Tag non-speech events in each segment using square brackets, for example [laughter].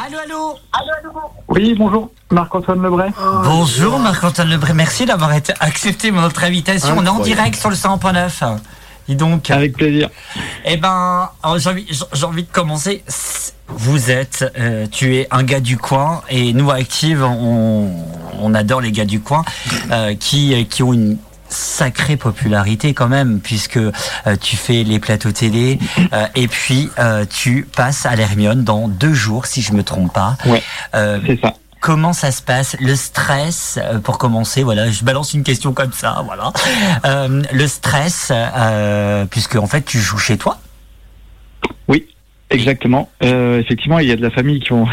Allô, allô Oui, bonjour, Marc-Antoine Lebray. Bonjour Marc-Antoine Lebré, merci d'avoir été- accepté notre invitation. On est en direct sur le 100.9. Dis donc, Avec plaisir. eh ben, alors, j'ai envie, envie de commencer. Vous êtes, euh, tu es un gars du coin et nous, à Active, on, on adore les gars du coin euh, qui, qui ont une sacrée popularité quand même puisque euh, tu fais les plateaux télé euh, et puis euh, tu passes à l'Hermione dans deux jours si je me trompe pas. Ouais. Euh, C'est ça. Comment ça se passe? Le stress, pour commencer, voilà, je balance une question comme ça, voilà. Euh, le stress, euh, puisque en fait tu joues chez toi? Exactement. Euh, effectivement, il y a de la famille qui, [laughs] va,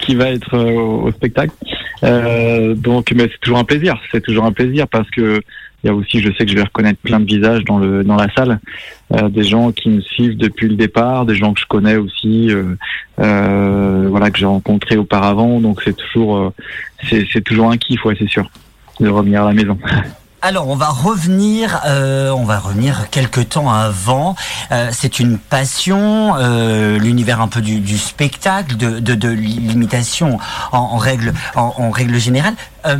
qui va être euh, au, au spectacle. Euh, donc, mais c'est toujours un plaisir. C'est toujours un plaisir parce que il y a aussi, je sais que je vais reconnaître plein de visages dans le dans la salle, euh, des gens qui me suivent depuis le départ, des gens que je connais aussi, euh, euh, voilà que j'ai rencontrés auparavant. Donc c'est toujours euh, c'est toujours un kiff, ouais, c'est sûr, de revenir à la maison. [laughs] Alors on va revenir, euh, on va revenir quelques temps avant. Euh, c'est une passion, euh, l'univers un peu du, du spectacle, de, de, de l'imitation en, en règle en, en règle générale. Euh,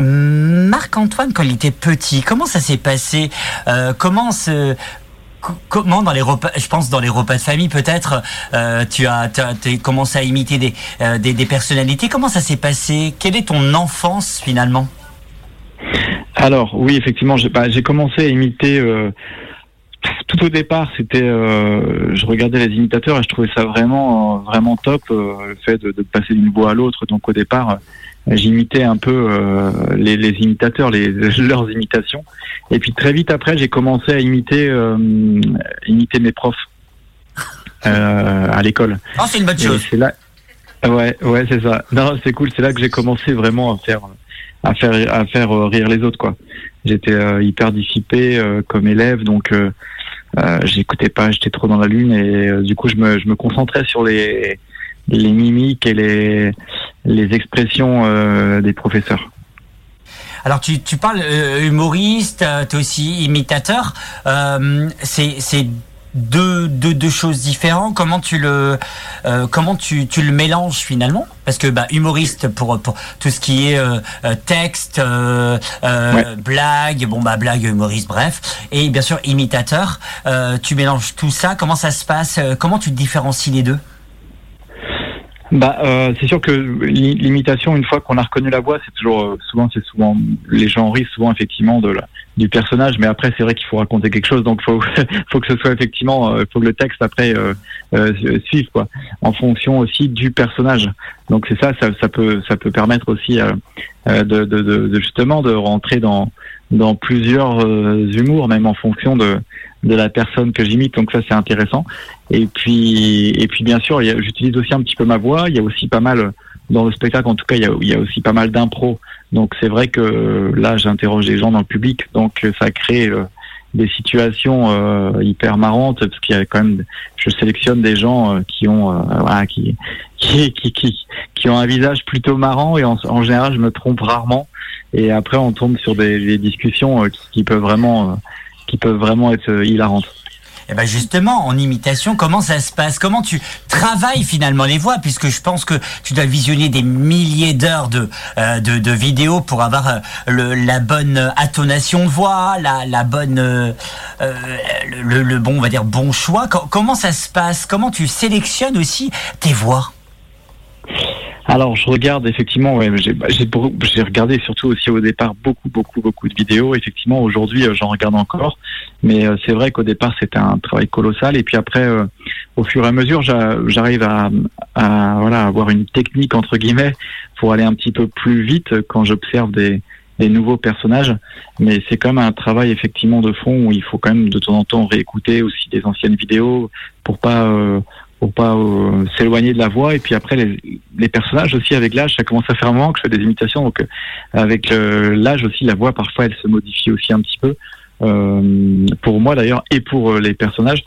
Marc-Antoine, quand il était petit, comment ça s'est passé? Euh, Comment Comment dans les repas, je pense dans les repas de famille peut-être, euh, tu as, t'as commencé à imiter des, euh, des, des personnalités. Comment ça s'est passé? Quelle est ton enfance finalement? Alors oui, effectivement, j'ai bah, j'ai commencé à imiter. euh, tout au départ, c'était, euh, je regardais les imitateurs et je trouvais ça vraiment, euh, vraiment top, euh, le fait de, de passer d'une voix à l'autre. Donc au départ, euh, j'imitais un peu euh, les, les imitateurs, les, [laughs] leurs imitations. Et puis très vite après, j'ai commencé à imiter, euh, imiter mes profs euh, à l'école. Oh, c'est une bonne chose. là. Ouais, ouais, c'est ça. Non, c'est cool. C'est là que j'ai commencé vraiment à faire, à faire, à faire euh, rire les autres, quoi. J'étais euh, hyper dissipé euh, comme élève, donc j'écoutais pas, j'étais trop dans la lune et du coup je me, je me concentrais sur les, les mimiques et les, les expressions des professeurs. Alors tu, tu parles humoriste, euh, t'es aussi imitateur. C'est deux, deux, deux choses différentes. Comment tu le euh, comment tu, tu le mélanges finalement? Parce que bah, humoriste pour, pour tout ce qui est euh, euh, texte, euh, euh, Ouais. blague, bon bah blague humoriste, bref, et bien sûr imitateur. Euh, tu mélanges tout ça. Comment ça se passe? Comment tu différencies les deux? Bah, euh, c'est sûr que l'i- l'imitation, une fois qu'on a reconnu la voix, c'est toujours euh, souvent, c'est souvent les gens rient souvent effectivement de la, du personnage, mais après c'est vrai qu'il faut raconter quelque chose, donc faut [laughs] faut que ce soit effectivement, euh, faut que le texte après euh, euh, suive quoi, en fonction aussi du personnage. Donc c'est ça, ça, ça peut ça peut permettre aussi euh, de, de, de justement de rentrer dans dans plusieurs euh, humours, même en fonction de de la personne que j'imite. Donc ça c'est intéressant. Et puis, et puis bien sûr, j'utilise aussi un petit peu ma voix. Il y a aussi pas mal dans le spectacle, en tout cas, il y a, aussi pas mal d'impro. Donc c'est vrai que là, j'interroge les gens dans le public, donc ça crée euh, des situations euh, hyper marrantes parce qu'il y a quand même, je sélectionne des gens euh, qui ont, euh, voilà, qui, qui, qui, qui, qui ont un visage plutôt marrant et en, en général, je me trompe rarement. Et après, on tombe sur des, des discussions euh, qui, qui peuvent vraiment, euh, qui peuvent vraiment être euh, hilarantes. Eh ben justement, en imitation, comment ça se passe? Comment tu travailles finalement les voix? Puisque je pense que tu dois visionner des milliers d'heures de, euh, de, vidéos pour avoir euh, la bonne intonation de voix, la, la bonne, euh, euh, le, bon, on va dire bon choix. Co- comment ça se passe? Comment tu sélectionnes aussi tes voix? Alors, je regarde effectivement, ouais, j'ai bah, j'ai regardé surtout aussi au départ beaucoup, beaucoup, beaucoup de vidéos. Effectivement, aujourd'hui, euh, j'en regarde encore, mais euh, c'est vrai qu'au départ, c'était un travail colossal. Et puis après, euh, au fur et à mesure, j'a- j'arrive à, à voilà avoir une technique entre guillemets pour aller un petit peu plus vite quand j'observe des, des nouveaux personnages. Mais c'est quand même un travail effectivement de fond où il faut quand même de temps en temps réécouter aussi des anciennes vidéos pour pas euh, pour pas euh, s'éloigner de la voix. Et puis après les, les personnages aussi avec l'âge ça commence à faire un moment que je fais des imitations. Donc euh, avec euh, l'âge aussi la voix parfois elle se modifie aussi un petit peu. Euh, pour moi d'ailleurs et pour euh, les personnages.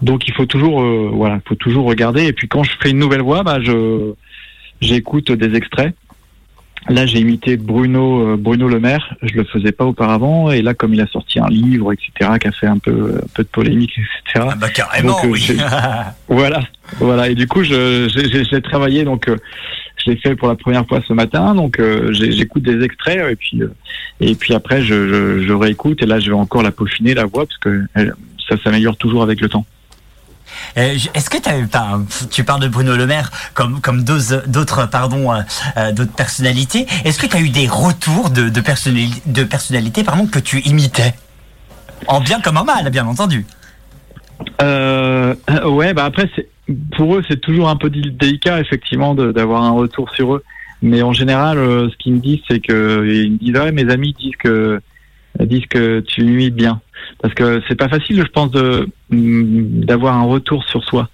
Donc il faut toujours euh, voilà faut toujours regarder. Et puis quand je fais une nouvelle voix bah je j'écoute des extraits Là, j'ai imité Bruno, Bruno Le Maire. Je le faisais pas auparavant. Et là, comme il a sorti un livre, etc., qui a fait un peu, un peu de polémique, etc. Ah bah carrément, oui. [laughs] voilà, voilà. Et du coup, j'ai travaillé. Donc, je l'ai fait pour la première fois ce matin. Donc, j'écoute des extraits et puis, et puis après, je, je, je, réécoute. Et là, je vais encore la peaufiner la voix parce que ça s'améliore toujours avec le temps. Euh, est-ce que tu parles de Bruno Le Maire comme euh, euh, d'autres personnalités. Est-ce que tu as eu des retours de de, personnalités de personnalités que tu imitais? En bien comme en mal, bien entendu. Euh, ouais, bah après pour eux c'est toujours un peu délicat effectivement d'avoir un retour sur eux. Mais en général, ce qu'ils me disent c'est que mes amis que disent que tu imites bien. Parce que c'est pas facile, je pense, mm, d'avoir un retour sur soi.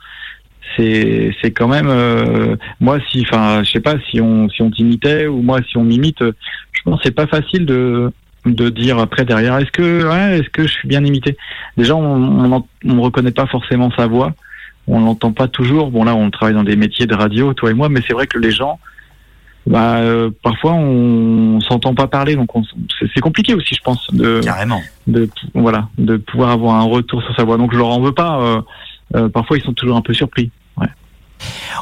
C'est c'est quand même euh, moi si enfin je sais pas si on si on t'imitait ou moi si on m'imite, je pense c'est pas facile de de dire après derrière est-ce que est-ce que je suis bien imité? Déjà on on, on reconnaît pas forcément sa voix, on l'entend pas toujours. Bon là on travaille dans des métiers de radio toi et moi, mais c'est vrai que les gens bah, euh, parfois on, s'entend pas parler, donc c'est compliqué aussi, je pense, de carrément, de voilà, de pouvoir avoir un retour sur sa voix. Donc je leur en veux pas. Euh, euh, parfois ils sont toujours un peu surpris. Ouais.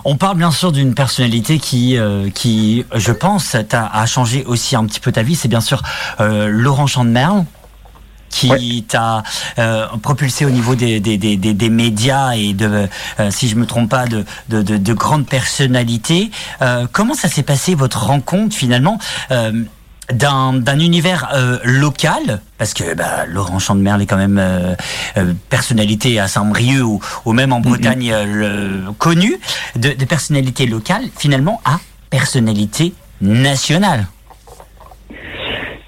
On parle bien sûr d'une personnalité qui, qui, je pense, a, changé aussi un petit peu ta vie. C'est bien sûr Laurent Chandemerle qui t'a euh, propulsé au niveau des, des, des, des médias et de, euh, si je me trompe pas, de, de, de, de grandes personnalités. Euh, comment ça s'est passé votre rencontre finalement euh, d'un univers euh, local? Parce que bah, Laurent Chandemerle est quand même personnalité à Saint-Brieuc ou, ou, même en mm-hmm. Bretagne connue de, de personnalité locale finalement à personnalité nationale.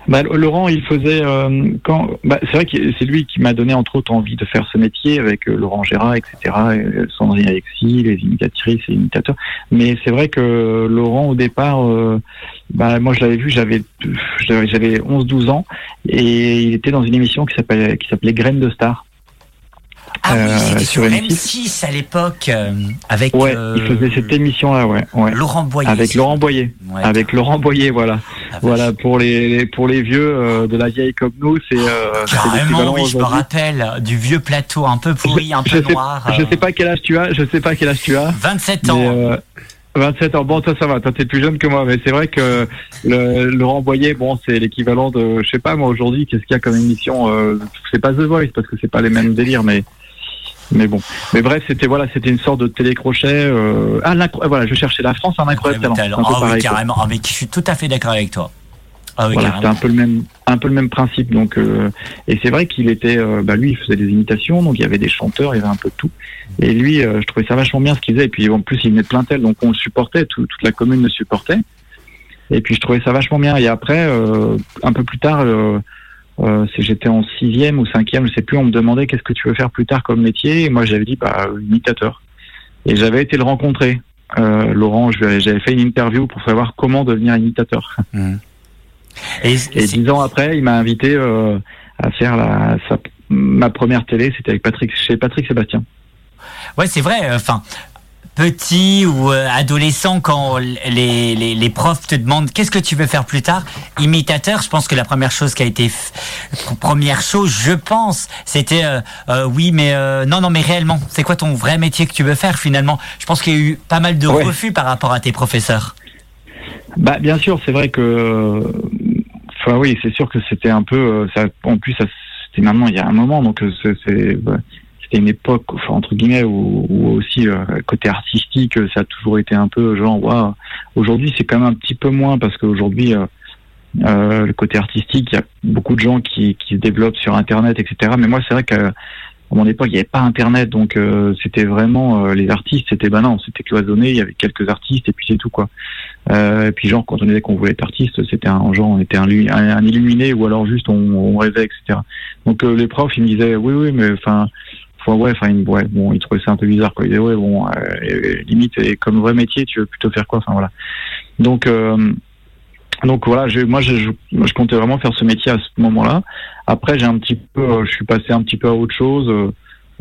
Bah, Laurent, il faisait euh, quand. Bah, c'est vrai que c'est lui qui m'a donné entre autres envie de faire ce métier avec euh, Laurent Gérard, etc. Et, Sandrine Alexis, les imitatrices et imitateurs. Mais c'est vrai que Laurent, au départ, euh, bah, moi je l'avais vu, j'avais j'avais 11-12 ans et il était dans une émission qui s'appelait qui s'appelait Graines de Star. Ah oui, euh, c'était sur M6 à l'époque euh, avec. Ouais, il faisait cette émission-là, ouais, ouais. Laurent Boyer. Avec Laurent Boyer. avec Laurent Boyer, voilà. Ah, voilà pour les pour les vieux euh, de la vieille comme nous, c'est. Carrément, oui, je me rappelle du vieux plateau un peu pourri, un peu noir. je sais pas quel âge tu as, je sais pas quel âge tu as. 27 ans. 27 ans. Bon, toi, ça va. Toi, t'es plus jeune que moi. Mais c'est vrai que le, Laurent Boyer, bon, c'est l'équivalent de, je sais pas, moi, aujourd'hui, qu'est-ce qu'il y a comme émission, euh, c'est pas The Voice, parce que c'est pas les mêmes délires, mais mais bon, mais bref, c'était voilà, c'était une sorte de télécrochet. Euh, ah, voilà, je cherchais la France un incroyable talent. Ah, oui, carrément. Ah, mais je suis tout à fait d'accord avec toi. Ah, oui, voilà, c'était un peu le même, un peu le même principe. Donc, euh, et c'est vrai qu'il était, euh, bah lui, il faisait des imitations, donc il y avait des chanteurs, il y avait un peu de tout. Et lui, euh, je trouvais ça vachement bien ce qu'il faisait. Et puis en plus, il venait de Plaintel, donc on le supportait, toute la commune le supportait. Et puis je trouvais ça vachement bien. Et après, un peu plus tard euh, j'étais en sixième ou cinquième, je sais plus, on me demandait qu'est-ce que tu veux faire plus tard comme métier, et moi j'avais dit bah imitateur. Et j'avais été le rencontrer, euh, Laurent, j'avais fait une interview pour savoir comment devenir imitateur. Mmh. [laughs] Et, dix ans après, il m'a invité euh, à faire la, ma première télé, c'était avec Patrick, chez Patrick Sébastien. Ouais, c'est vrai. Enfin, petit ou euh, adolescent quand les, les, les, profs te demandent qu'est-ce que tu veux faire plus tard? Imitateur je pense que la première chose qui a été première chose je pense c'était euh, euh, oui mais non non mais réellement c'est quoi ton vrai métier que tu veux faire finalement? Je pense qu'il y a eu pas mal de refus par rapport à tes professeurs. Bah bien sûr c'est vrai que enfin oui c'est sûr que c'était un peu ça en plus ça c'était maintenant il y a un moment donc c'est c'était une époque, enfin, entre guillemets, où, aussi euh, côté artistique, ça a toujours été un peu genre, waouh. Aujourd'hui, c'est quand même un petit peu moins parce qu'aujourd'hui, euh, euh, le côté artistique, il y a beaucoup de gens qui, qui se développent sur Internet, etc. Mais moi, c'est vrai qu'à mon époque, il n'y avait pas Internet, donc euh, c'était vraiment les artistes, c'était bah non, c'était cloisonné, il y avait quelques artistes et puis c'est tout quoi. et puis genre quand on disait qu'on voulait être artiste, c'était un genre, on était un, un, illuminé ou alors juste on, on rêvait, etc. Donc les profs, ils me disaient oui, oui, mais enfin ouais, enfin, ouais, bon, il trouvait ça un peu bizarre, quoi. Il disait, ouais, bon, euh, limite, et comme vrai métier, tu veux plutôt faire quoi, enfin, voilà. Donc, euh, donc voilà, moi, je, je, comptais vraiment faire ce métier à ce moment-là. Après, j'ai un petit peu, euh, je suis passé un petit peu à autre chose.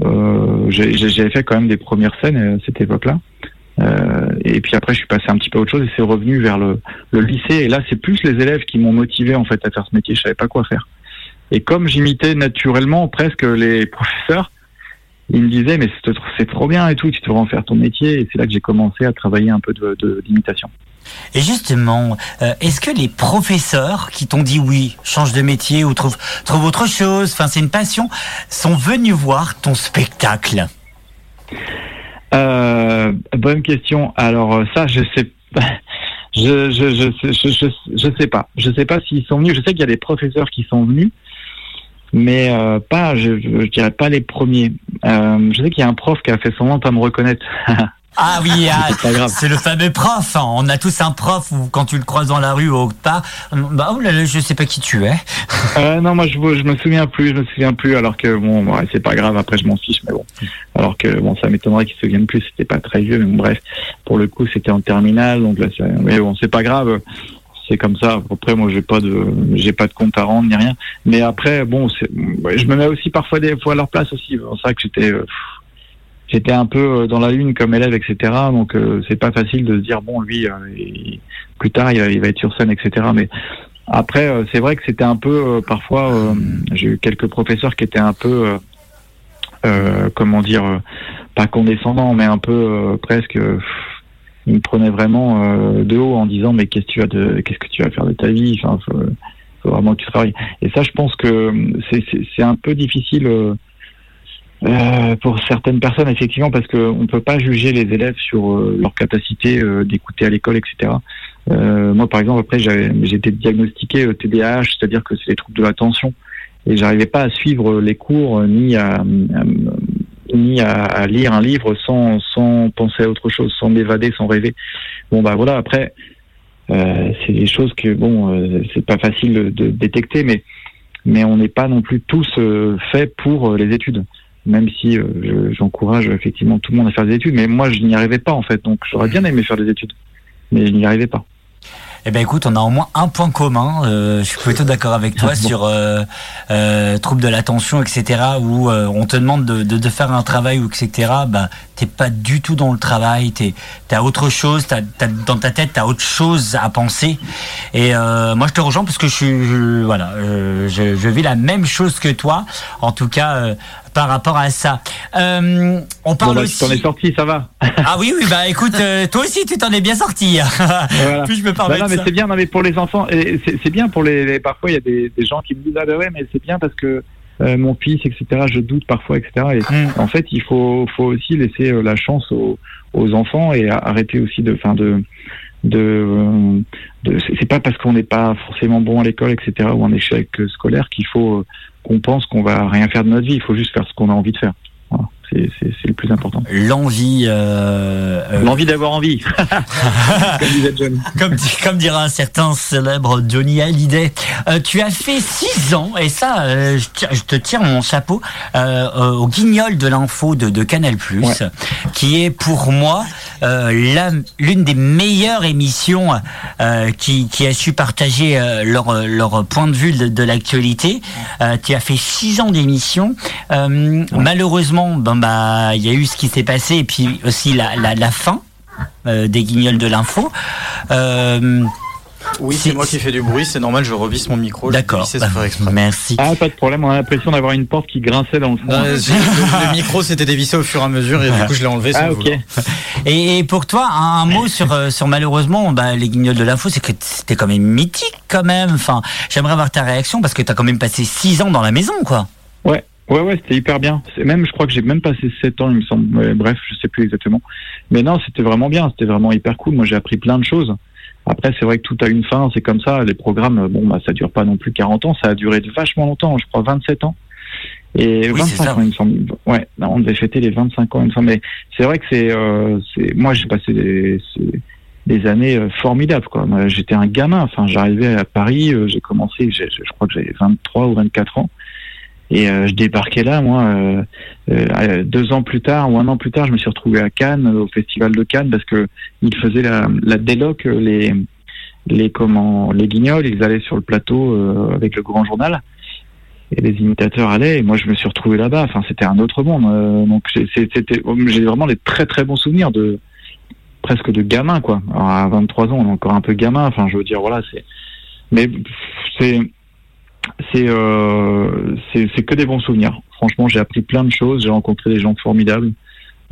Euh, j'avais fait quand même des premières scènes à cette époque-là. Et puis après, je suis passé un petit peu à autre chose et c'est revenu vers le, le lycée. Et là, c'est plus les élèves qui m'ont motivé en fait à faire ce métier. Je savais pas quoi faire. Et comme j'imitais naturellement presque les professeurs, ils me disaient mais c'est trop bien et tout, tu devrais en faire ton métier. Et c'est là que j'ai commencé à travailler un peu de d'imitation. Et justement, euh, est-ce que les professeurs qui t'ont dit oui, change de métier ou trouve, trouve autre chose, enfin c'est une passion, sont venus voir ton spectacle? Euh, Bonne question. Alors euh, ça, je sais pas. [laughs] Je, je, je, je, je, sais pas. Je sais pas s'ils sont venus. Je sais qu'il y a des professeurs qui sont venus, mais euh, pas, je, je, dirais pas les premiers. Euh, je sais qu'il y a un prof qui a fait son à me reconnaître. [laughs] Ah oui, ah, c'est le fameux prof. Hein. On a tous un prof où quand tu le croises dans la rue ou autre part, bah oh là là, je sais pas qui tu es. Euh, non, moi je, je me souviens plus, je me souviens plus. Alors que bon, c'est pas grave. Après, je m'en fiche, mais bon. Alors que bon, ça m'étonnerait qu'ils se souviennent plus. C'était pas très vieux, mais bon, bref. Pour le coup, c'était en terminale, donc là, mais bon, c'est pas grave c'est comme ça. Après, moi, j'ai pas de, j'ai pas de compte à rendre ni rien. Mais après, bon, je me mets aussi parfois des fois à leur place aussi. C'est ça que j'étais, euh, j'étais un peu euh, dans la lune comme élève, etc. Donc euh, c'est pas facile de se dire bon lui euh, plus tard il va, être sur scène, etc. Mais après c'est vrai que c'était un peu parfois j'ai eu quelques professeurs qui étaient un peu comment dire pas condescendants mais un peu presque ils me prenaient vraiment de haut en disant mais qu'est-ce que tu as de qu'est-ce que tu vas faire de ta vie? Enfin faut, vraiment que tu travailles. Et ça je pense que c'est un peu difficile euh, pour certaines personnes, effectivement, parce qu'on ne peut pas juger les élèves sur euh, leur capacité euh, d'écouter à l'école, etc. moi, par exemple, après, j'ai été diagnostiqué TDAH, c'est-à-dire que c'est les troubles de l'attention, et j'arrivais pas à suivre les cours ni à, ni à, lire un livre sans, sans penser à autre chose, sans m'évader, sans rêver. Bon, bah voilà. Après, c'est des choses que bon, c'est pas facile de, détecter, mais mais on n'est pas non plus tous faits pour les études même si euh, j'encourage effectivement tout le monde à faire des études, mais moi je n'y arrivais pas en fait, donc j'aurais bien aimé faire des études, mais je n'y arrivais pas. Eh ben écoute, on a au moins un point commun. Euh, je suis plutôt d'accord avec toi [laughs] sur euh, euh, troubles de l'attention, etc. Où euh, on te demande de, de, de, faire un travail ou etc. Bah t'es pas du tout dans le travail. T'es t'as autre chose. T'as, t'as, dans ta tête t'as autre chose à penser. Et moi je te rejoins parce que je suis voilà, je, je, vis la même chose que toi. En tout cas par rapport à ça. Euh, on parle bon, bah, aussi. t'en es sorti, ça va. [laughs] ah oui, oui, bah écoute, euh, toi aussi, tu t'en es bien sorti. [laughs] voilà. Puis je me parle. Bah, non, mais c'est bien, non, mais pour les enfants, c'est bien pour les, Parfois, il y a des, des, gens qui me disent ah bah ouais, mais c'est bien parce que euh, mon fils, etc. Je doute parfois, etc. Et mm. en fait, il faut, faut aussi laisser la chance aux, aux enfants et arrêter aussi de, fin de de, de c'est pas parce qu'on n'est pas forcément bon à l'école, etc. ou en échec scolaire qu'il faut qu'on pense qu'on va rien faire de notre vie. Il faut juste faire ce qu'on a envie de faire. C'est le plus important. L'envie. Euh, euh L'envie d'avoir envie. [laughs] comme, comme, dira un certain célèbre Johnny Hallyday. Euh, tu as fait six ans, et ça, euh, je, te tire mon chapeau, au guignol de l'info de, de, Canal+, qui est pour moi l'une des meilleures émissions qui, qui, a su partager leur, leur point de vue de, de l'actualité. tu as fait six ans d'émission. Malheureusement, ben, bah, il y a eu ce qui s'est passé et puis aussi la, la, la fin euh, des guignols de l'info. Euh, oui, c'est moi qui fais du bruit, c'est normal, je revisse mon micro. D'accord, bah, merci. Ah, pas de problème, on a l'impression d'avoir une porte qui grinçait dans le fond. le, micro s'était dévissé au fur et à mesure et du coup je l'ai enlevé. Ah, ok. Et, pour toi, un, mot sur, euh, sur malheureusement bah, les guignols de l'info, c'est que c'était quand même mythique quand même. Enfin, j'aimerais avoir ta réaction parce que tu as quand même passé 6 ans dans la maison, quoi. Ouais, Ouais, ouais, c'était hyper bien. Même, je crois que j'ai même passé 7 ans, il me semble. bref, je sais plus exactement. Mais non, c'était vraiment bien. C'était vraiment hyper cool. Moi, j'ai appris plein de choses. Après, c'est vrai que tout a une fin. C'est comme ça. Les programmes, bon, bah, ça dure pas non plus 40 ans. Ça a duré vachement longtemps. Je crois 27 ans. Et 25 ans, il me semble. Ouais, on devait fêter les 25 ans, il me semble. Mais c'est vrai que c'est, euh, c'est, moi, j'ai passé des, des années euh, formidables, quoi. J'étais un gamin. Enfin, j'arrivais à Paris. Euh, j'ai commencé, je crois que j'avais 23 ou 24 ans. Et euh, je débarquais là, moi, euh, euh, deux ans plus tard ou un an plus tard, je me suis retrouvé à Cannes, au festival de Cannes, parce que ils faisaient la, la déloc, les les comment, les guignols, ils allaient sur le plateau avec le grand journal, et les imitateurs allaient. Et moi, je me suis retrouvé là-bas. Enfin, c'était un autre monde. donc, c'était, j'ai vraiment des très très bons souvenirs de presque de gamin quoi. Alors, à 23 ans, on est encore un peu gamin. Enfin, je veux dire, voilà, c'est. Mais c'est c'est euh, c'est que des bons souvenirs. Franchement, j'ai appris plein de choses. J'ai rencontré des gens formidables.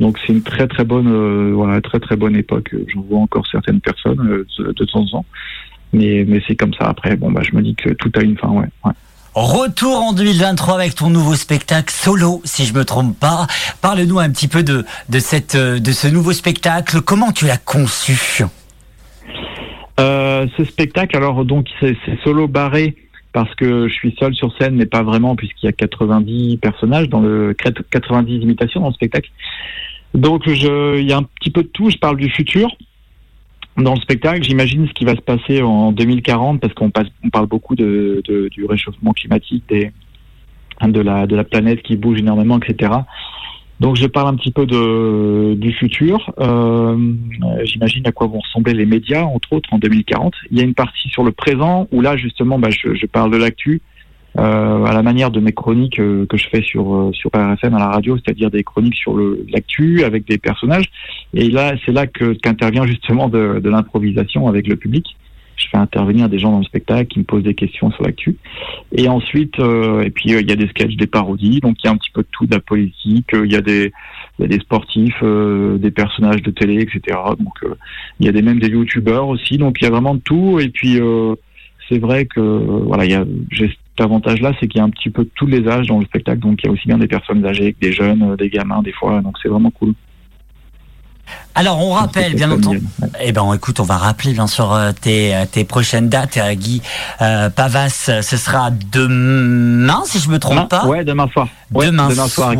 Donc c'est une très très bonne euh, voilà très très bonne époque. J'en vois encore certaines personnes euh, de, temps en temps. Mais mais c'est comme ça. Après, bon bah je me dis que tout a une fin. Ouais. ouais. Retour en 2023 avec ton nouveau spectacle solo, si je me trompe pas. Parle-nous un petit peu de, de, cette, de ce nouveau spectacle. Comment tu l'as conçu? Euh, Ce spectacle, alors donc c'est solo barré parce que je suis seul sur scène, mais pas vraiment puisqu'il y a 90 personnages dans le 90 imitations dans le spectacle. Donc je, il y a un petit peu de tout. Je parle du futur dans le spectacle, j'imagine ce qui va se passer en 2040, parce qu'on on parle beaucoup de, du réchauffement climatique, de, la, de la planète qui bouge énormément, etc. Donc je parle un petit peu de, du futur. Euh, j'imagine à quoi vont ressembler les médias, entre autres, en 2040. Il y a une partie sur le présent, où là, justement, bah, je, je parle de l'actu, euh, à la manière de mes chroniques euh, que je fais sur euh, sur RFM à la radio, c'est-à-dire des chroniques sur l'actu avec des personnages. Et là, c'est là que qu'intervient justement de, de l'improvisation avec le public. Je fais intervenir des gens dans le spectacle qui me posent des questions sur l'actu. Et ensuite, euh, et puis il y a des sketchs, des parodies, donc il y a un petit peu de tout, de la politique. Il y a des y a des sportifs, des personnages de télé, etc. Donc il y a des même des youtubeurs aussi. Donc il y a vraiment de tout. Et puis c'est vrai que voilà, a cet avantage-là, c'est qu'il y a un petit peu tous les âges dans le spectacle, donc il y a aussi bien des personnes âgées que des jeunes, euh, des gamins des fois, donc c'est vraiment cool. Alors on rappelle bien entendu. Eh ben écoute, on va rappeler bien sûr euh, tes, euh, tes prochaines dates. Euh, Guy Pavas, ce sera demain si je me trompe pas. Ouais, demain soir. Demain, soir.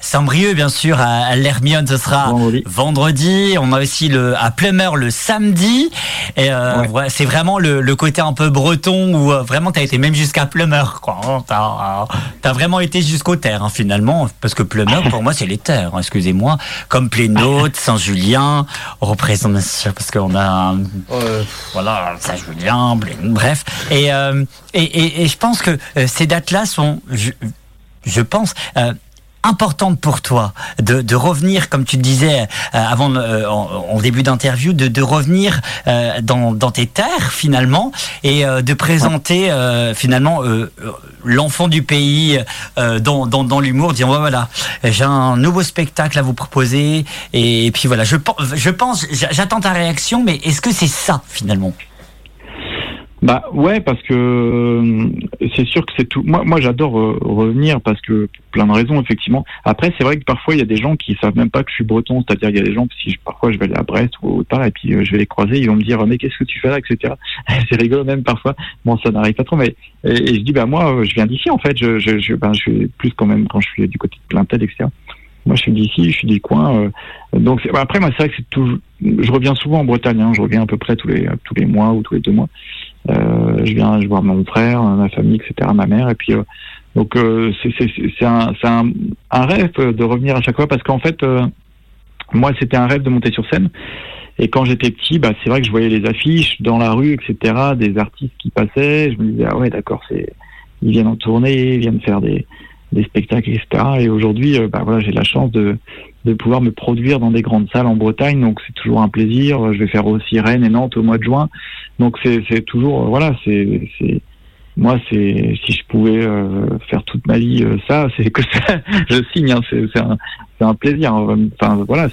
Saint-Brieuc bien sûr à, l'Hermione, ce sera vendredi. On a aussi le à Plumeur le samedi. Et c'est vraiment le, le, côté un peu breton où vraiment tu as été même jusqu'à Plumeur quoi. Hein. T'as as vraiment été jusqu'aux terres hein, finalement parce que Plumeur pour moi c'est les terres. Hein, excusez-moi, comme Plénaud [laughs] Saint-Julien, représente parce qu'on a voilà Saint-Julien, bref. Euh, et, et, et, je pense que euh, ces dates-là sont, je, pense, euh, importante pour toi de, de, revenir, comme tu le disais euh, avant euh, en, début d'interview, de, de, revenir euh, dans, dans, tes terres finalement et de présenter finalement l'enfant du pays dans, dans, dans l'humour, dire voilà, j'ai un nouveau spectacle à vous proposer et, et puis voilà, je, je pense, j'attends ta réaction, mais est-ce que c'est ça finalement? Bah ouais, parce que euh, c'est sûr que c'est tout. Moi, moi, j'adore euh, revenir parce que pour plein de raisons, effectivement. Après, c'est vrai que parfois il y a des gens qui savent même pas que je suis breton. C'est-à-dire, il y a des gens si je, parfois je vais aller à Brest ou autre part et puis euh, je vais les croiser, ils vont me dire mais qu'est-ce que tu fais là, etc. [laughs] c'est rigolo même parfois. Bon, ça n'arrive pas trop, mais et, je dis bah moi, je viens d'ici en fait. Je, je, je, ben, je suis plus quand même quand je suis du côté de Plaintel, etc. Moi, je suis d'ici, je suis du coin. donc après, moi, c'est vrai que c'est toujours. Je reviens souvent en Bretagne. Hein, je reviens à peu près tous les tous les mois ou tous les deux mois. Euh, je viens, je vois mon frère, ma famille, etc., ma mère, et puis euh, donc euh, c'est un, un, un, rêve de revenir à chaque fois parce qu'en fait, moi c'était un rêve de monter sur scène. Et quand j'étais petit, bah, c'est vrai que je voyais les affiches dans la rue, etc., des artistes qui passaient. Je me disais, ah ouais, d'accord, c'est, ils viennent en tournée, ils viennent faire des, des spectacles, etc. Et aujourd'hui, bah, voilà, j'ai la chance de, de pouvoir me produire dans des grandes salles en Bretagne. Donc c'est toujours un plaisir. Je vais faire aussi Rennes et Nantes au mois de juin. Donc c'est toujours voilà c'est moi c'est si je pouvais euh, faire toute ma vie euh, ça [laughs] c'est que ça je signe. Hein, c'est un, un plaisir. Enfin voilà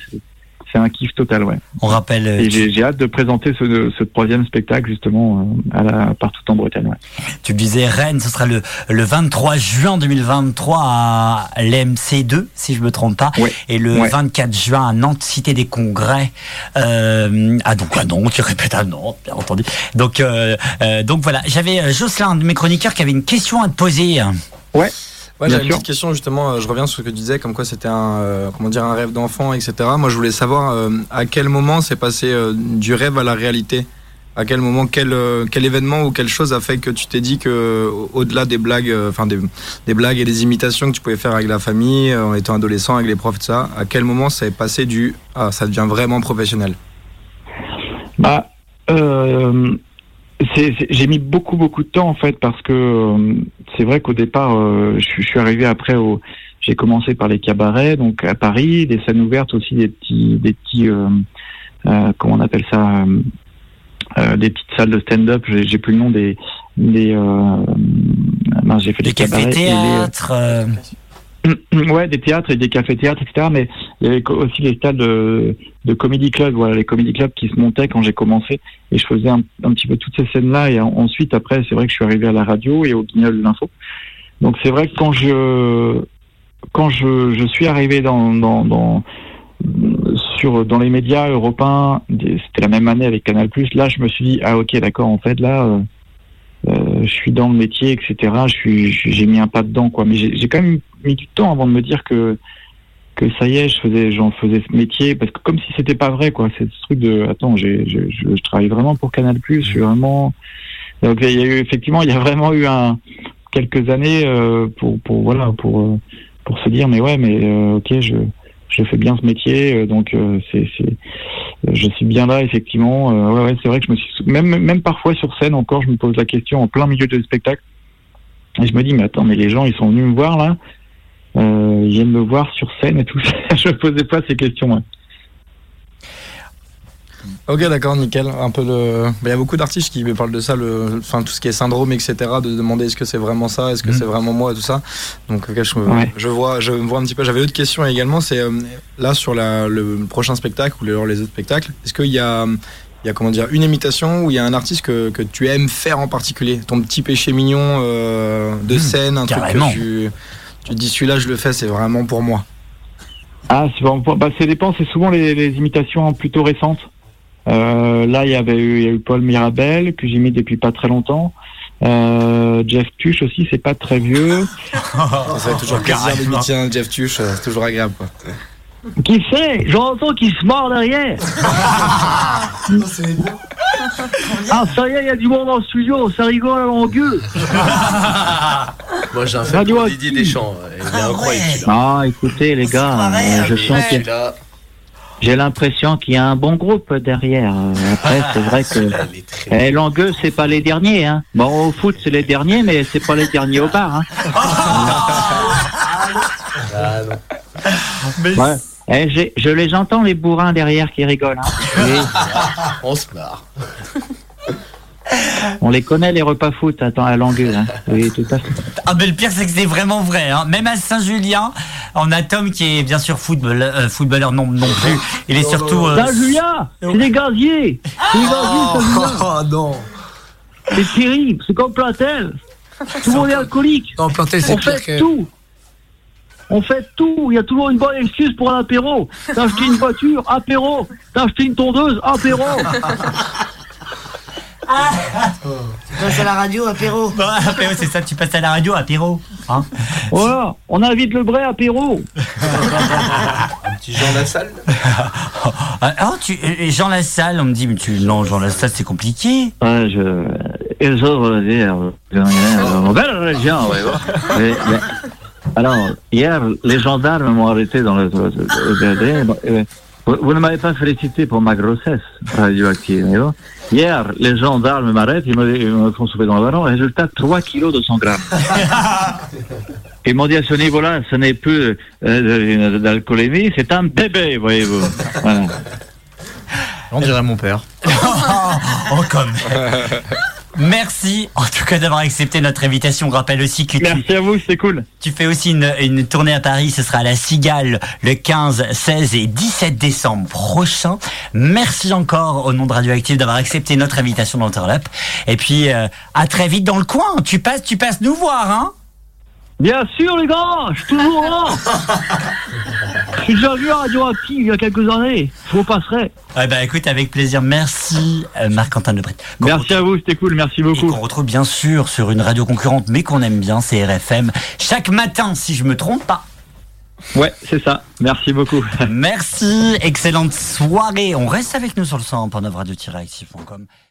c'est un kiff total, ouais. On rappelle. Et j'ai hâte de présenter ce, ce, troisième spectacle justement euh, à la, partout en Bretagne. Ouais. Tu disais Rennes, ce sera le, le 23 juin 2023 à l'MC2, si je me trompe pas, et le 24 juin à Nantes, Cité des Congrès. Euh, ah donc à Nantes, tu répètes à Nantes, bien entendu. Donc euh, euh donc voilà, j'avais euh, Jocelyn, un de mes chroniqueurs, qui avait une question à te poser. Ouais. Ouais, j'avais une petite question justement. Euh, je reviens sur ce que tu disais, comme quoi c'était un, euh, comment dire, un rêve d'enfant, etc. Moi, je voulais savoir euh, à quel moment c'est passé du rêve à la réalité? À quel moment, quel, quel événement ou quelle chose a fait que tu t'es dit que, au-delà des blagues, enfin des, des, blagues et des imitations que tu pouvais faire avec la famille, en étant adolescent, avec les profs, tout ça, à quel moment ça est passé du, ah, ça devient vraiment professionnel? Bah, j'ai mis beaucoup beaucoup de temps en fait parce que euh, c'est vrai qu'au départ euh, je, suis arrivé après au j'ai commencé par les cabarets donc à Paris des scènes ouvertes aussi des petits des petits euh, comment on appelle ça des petites salles de stand-up. J'ai plus le nom des des. j'ai fait des, cafés théâtres. [clears throat] Ouais, des théâtres et des cafés-théâtres, etc. Mais il y avait aussi les stades de, de comedy club, voilà, les comedy clubs qui se montaient quand j'ai commencé. Et je faisais un, petit peu toutes ces scènes-là. Et ensuite, après, c'est vrai que je suis arrivé à la radio et au Guignol de l'info. Donc c'est vrai que quand je quand je, je suis arrivé dans, dans, dans sur dans les médias européens, c'était la même année avec Canal+. Là, je me suis dit ah ok d'accord en fait là. Euh, euh, je suis dans le métier, etc. J'ai mis un pas dedans, quoi. Mais j'ai quand même mis du temps avant de me dire que que ça y est, je faisais, j'en faisais ce métier parce que comme si c'était pas vrai, quoi. C'est ce truc de, attends, j'ai, je, je, travaille vraiment pour Canal+. Je suis vraiment. Donc il y a eu effectivement, il y a vraiment eu un quelques années euh, pour pour voilà pour euh, pour se dire mais ouais mais euh, ok je je fais bien ce métier, euh, donc euh, c'est, je suis bien là effectivement. Euh, ouais, ouais c'est vrai que je me suis même même parfois sur scène encore, je me pose la question en plein milieu de spectacle et je me dis mais attends mais les gens ils sont venus me voir là, ils viennent me voir sur scène et tout ça. [laughs] je me posais pas ces questions. Ok, d'accord, nickel. Un peu le. Il y a beaucoup d'artistes qui me parlent de ça, le... enfin tout ce qui est syndrome, etc. De demander est-ce que c'est vraiment ça, est-ce que mm. c'est vraiment moi, tout ça. Donc, je, je, vois, je vois un petit peu. J'avais autre question également. C'est euh, là sur la, le prochain spectacle ou les, les autres spectacles. Est-ce qu'il y a il y a comment dire une imitation ou il y a un artiste que, que, tu aimes faire en particulier? Ton petit péché mignon euh, de mm, scène un truc que tu, tu dis celui-là je le fais c'est vraiment pour moi ah c'est bon, bah, ça dépend c'est souvent les, les, imitations plutôt récentes euh, là, il y avait eu, il y a eu Paul Mirabel que j'ai mis depuis pas très longtemps. Euh, Jeff Tuch aussi, c'est pas très vieux. [laughs] ça fait toujours plaisir de Jeff Tuch, euh, c'est toujours agréable. Quoi. Qui c'est J'entends qu'il se mord derrière. [laughs] ah, ça y est, il y a du monde dans le studio, ça rigole à longueur. Moi, j'ai un fait pour Didier Deschamps. Il est incroyable. Ah, écoutez, les gars, je sens que j'ai l'impression qu'il y a un bon groupe derrière. Après, c'est vrai [laughs] que eh, Langueux, c'est pas les derniers. Hein. Bon, au foot, c'est les derniers, mais c'est pas les derniers au bar. Hein. Ah, ouais. Eh, je les entends, les bourrins derrière qui rigolent. Hein. [laughs] On se marre. On les connaît les repas foot attends, à Langueux. Hein. Oui, tout à fait. Ah mais le pire c'est que c'est vraiment vrai. Hein. Même à Saint-Julien, on a Tom qui est bien sûr football, euh, footballeur non, non plus. Il est surtout... Euh, Saint-Julien C'est des gaziers C'est des gaziers Oh non C'est terrible, c'est comme Plantel. Tout le monde est alcoolique. Non, Plantel c'est tout on fait tout. Il y a toujours une bonne excuse pour un apéro. T'as acheté une voiture, apéro. T'as acheté une tondeuse, apéro. Tu passes à la radio, apéro. Bah, apéro, c'est ça, tu passes à la radio, apéro. Hein voilà, on invite le vrai apéro. Un petit Jean Lassalle. Ah, oh, tu, Jean Lassalle, on me dit, mais tu, non, Jean Lassalle, c'est compliqué. Ouais, je. Ils ont dire. Alors, hier, les gendarmes m'ont arrêté dans le. Vous ne m'avez pas félicité pour ma grossesse radioactive. Hier, les gendarmes m'arrêtent, ils me font souffler dans le ballon. Résultat, 3 kilos de 100 grammes. [laughs] Ils m'ont dit à ce niveau-là, ce n'est plus euh, d'alcoolémie, c'est un bébé, voyez-vous. On dirait mon père. [laughs] oh, comme. [laughs] Merci en tout cas d'avoir accepté notre invitation. On rappelle aussi que Merci à vous, c'est cool. Tu fais aussi une, tournée à Paris, ce sera à la Cigale le 15, 16 et 17 décembre prochain. Merci encore au nom de Radioactive d'avoir accepté notre invitation dans Turn Up. Et puis euh, à très vite dans le coin. Tu passes, tu passes nous voir, hein Bien sûr, les gars, je suis toujours là. [laughs] J'ai déjà vu Radioactive il y a quelques années. Je vous passerai. Ouais, bah écoute, avec plaisir. Merci, euh, Marc-Antoine Lebret. Merci à vous, c'était cool. Merci beaucoup. On retrouve bien sûr sur une radio concurrente, mais qu'on aime bien, c'est RFM. Chaque matin, si je me trompe pas. Ouais, c'est ça. Merci beaucoup. Merci. Excellente soirée. On reste avec nous sur le 100 radio-active.com.